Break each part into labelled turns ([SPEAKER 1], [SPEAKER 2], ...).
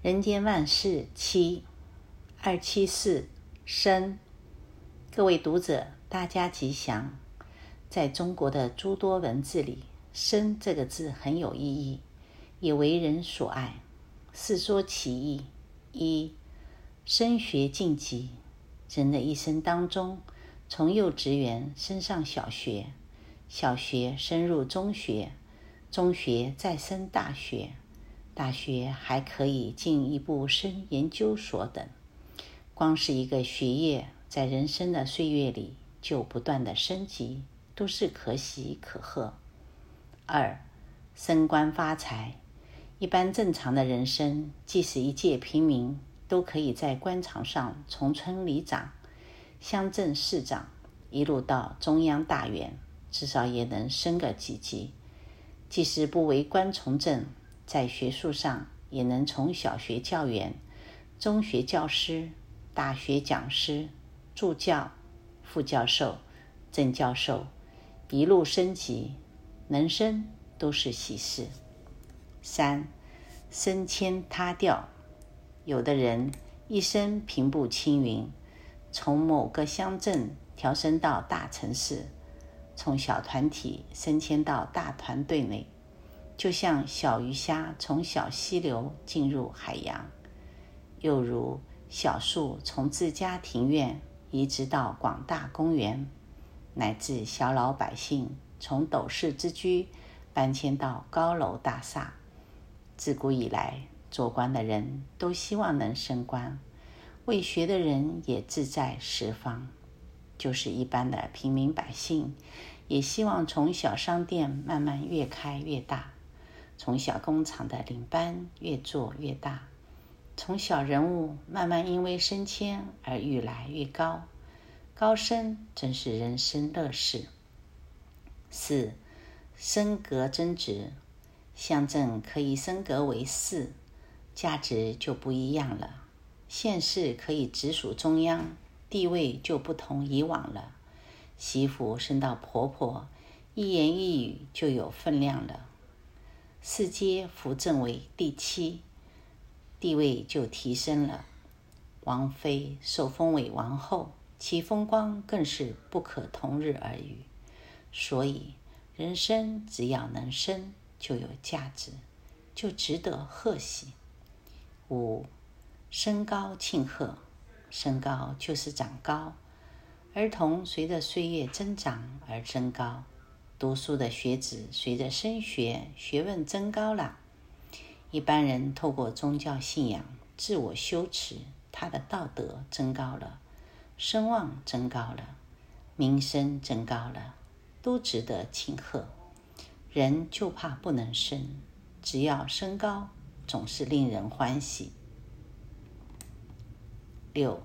[SPEAKER 1] 人间万事七二七四生，各位读者，大家吉祥。在中国的诸多文字里，“生”这个字很有意义，也为人所爱。试说其意：一、升学晋级，人的一生当中，从幼稚园升上小学，小学升入中学。中学再升大学，大学还可以进一步升研究所等。光是一个学业，在人生的岁月里就不断的升级，都是可喜可贺。二，升官发财，一般正常的人生，即使一介平民，都可以在官场上从村里长、乡镇市长，一路到中央大员，至少也能升个几级。即使不为官从政，在学术上也能从小学教员、中学教师、大学讲师、助教、副教授、正教授，一路升级，能升都是喜事。三，升迁他调，有的人一生平步青云，从某个乡镇调升到大城市。从小团体升迁到大团队内，就像小鱼虾从小溪流进入海洋，又如小树从自家庭院移植到广大公园，乃至小老百姓从斗室之居搬迁到高楼大厦。自古以来，做官的人都希望能升官，为学的人也志在十方。就是一般的平民百姓，也希望从小商店慢慢越开越大，从小工厂的领班越做越大，从小人物慢慢因为升迁而越来越高，高升真是人生乐事。四，升格增值，乡镇可以升格为市，价值就不一样了；县市可以直属中央。地位就不同以往了，媳妇升到婆婆，一言一语就有分量了。四阶扶正为第七，地位就提升了。王妃受封为王后，其风光更是不可同日而语。所以，人生只要能生，就有价值，就值得贺喜。五，身高庆贺。身高就是长高，儿童随着岁月增长而增高，读书的学子随着升学，学问增高了。一般人透过宗教信仰自我修持，他的道德增高了，声望增高了，名声增高了，都值得庆贺。人就怕不能升，只要升高，总是令人欢喜。六，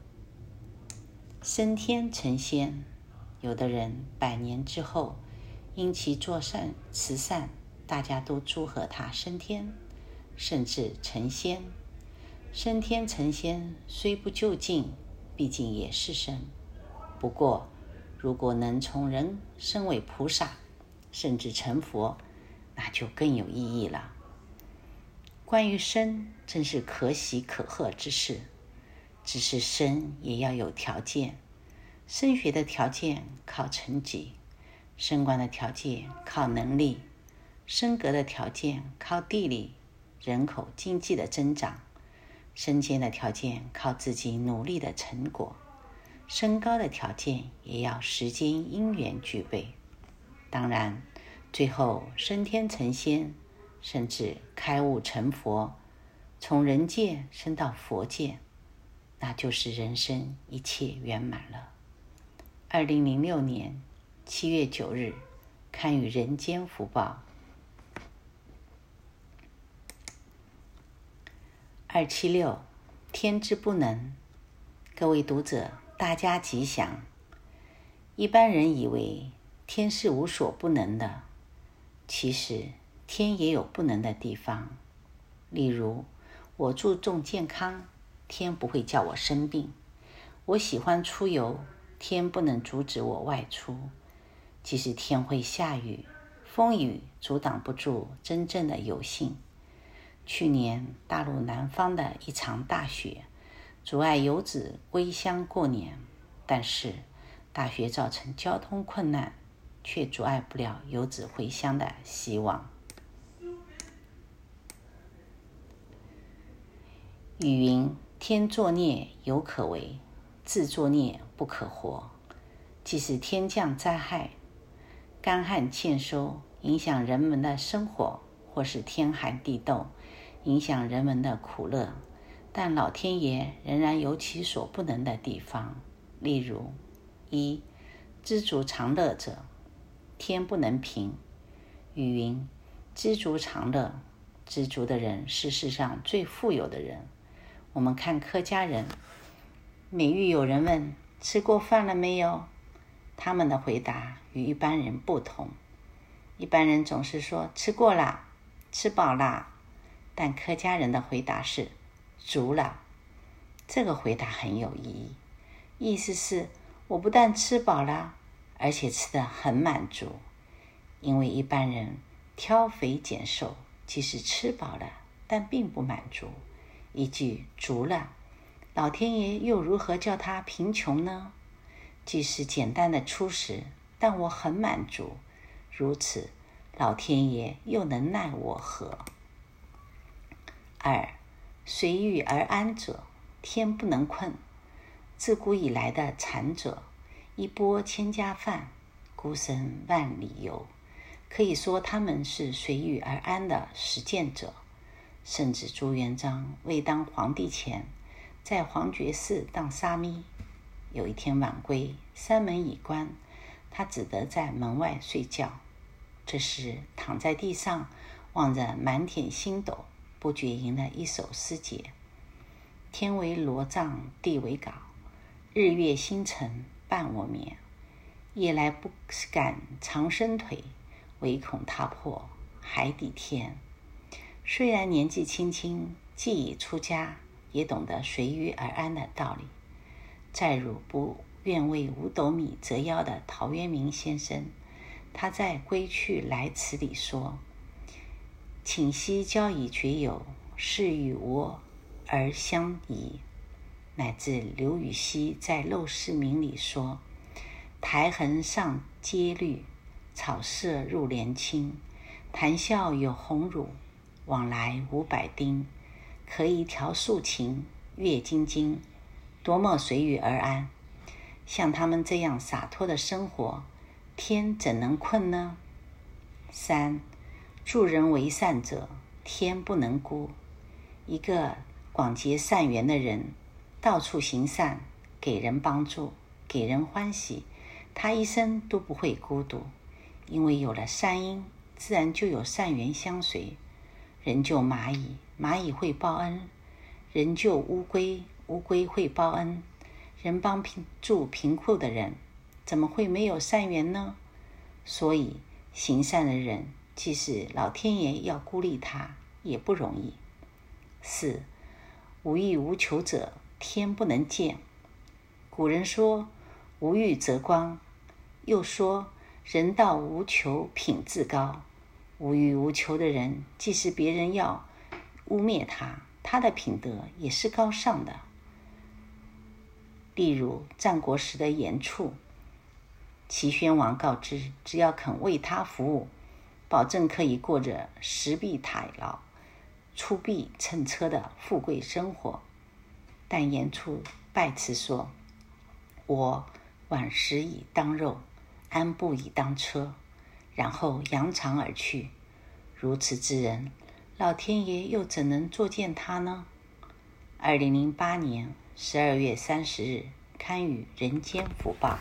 [SPEAKER 1] 升天成仙。有的人百年之后，因其做善慈善，大家都祝贺他升天，甚至成仙。升天成仙虽不究竟，毕竟也是神。不过，如果能从人升为菩萨，甚至成佛，那就更有意义了。关于升，真是可喜可贺之事。只是升也要有条件，升学的条件靠成绩，升官的条件靠能力，升格的条件靠地理、人口、经济的增长，升迁的条件靠自己努力的成果，升高的条件也要时间因缘具备。当然，最后升天成仙，甚至开悟成佛，从人界升到佛界。那就是人生一切圆满了。二零零六年七月九日，堪与人间福报。二七六，天之不能。各位读者，大家吉祥。一般人以为天是无所不能的，其实天也有不能的地方。例如，我注重健康。天不会叫我生病，我喜欢出游，天不能阻止我外出。即使天会下雨，风雨阻挡不住真正的有幸。去年大陆南方的一场大雪，阻碍游子归乡过年，但是大雪造成交通困难，却阻碍不了游子回乡的希望。语云：“天作孽犹可为，自作孽不可活。”即使天降灾害，干旱欠收，影响人们的生活，或是天寒地冻，影响人们的苦乐，但老天爷仍然有其所不能的地方。例如，一知足常乐者，天不能平。语云：“知足常乐，知足的人是世上最富有的人。”我们看客家人，每遇有人问吃过饭了没有，他们的回答与一般人不同。一般人总是说吃过啦，吃饱啦，但客家人的回答是足了。这个回答很有意义，意思是我不但吃饱了，而且吃得很满足。因为一般人挑肥拣瘦，即使吃饱了，但并不满足。一句足了，老天爷又如何叫他贫穷呢？即使简单的粗食，但我很满足。如此，老天爷又能奈我何？二，随遇而安者，天不能困。自古以来的禅者，一钵千家饭，孤身万里游，可以说他们是随遇而安的实践者。甚至朱元璋未当皇帝前，在皇觉寺当沙弥。有一天晚归，山门已关，他只得在门外睡觉。这时躺在地上，望着满天星斗，不觉吟了一首诗节：“天为罗帐，地为稿，日月星辰伴我眠。夜来不敢长伸腿，唯恐踏破海底天。”虽然年纪轻轻，既已出家，也懂得随遇而安的道理。再如不愿为五斗米折腰的陶渊明先生，他在《归去来辞》里说：“请息交以绝友，是与我而相宜。”乃至刘禹锡在《陋室铭》里说：“苔痕上阶绿，草色入帘青。谈笑有鸿儒。”往来无百丁，可以调素琴，阅金经，多么随遇而安！像他们这样洒脱的生活，天怎能困呢？三，助人为善者，天不能孤。一个广结善缘的人，到处行善，给人帮助，给人欢喜，他一生都不会孤独，因为有了善因，自然就有善缘相随。人救蚂蚁，蚂蚁会报恩；人救乌龟，乌龟会报恩；人帮贫助贫苦的人，怎么会没有善缘呢？所以，行善的人，即使老天爷要孤立他，也不容易。四，无欲无求者，天不能见。古人说：“无欲则刚。”又说：“人道无求，品自高。”无欲无求的人，即使别人要污蔑他，他的品德也是高尚的。例如战国时的严处，齐宣王告知，只要肯为他服务，保证可以过着食必太牢、出必乘车的富贵生活。但严处拜辞说：“我晚食以当肉，安步以当车。”然后扬长而去，如此之人，老天爷又怎能作践他呢？二零零八年十二月三十日，堪与人间福报。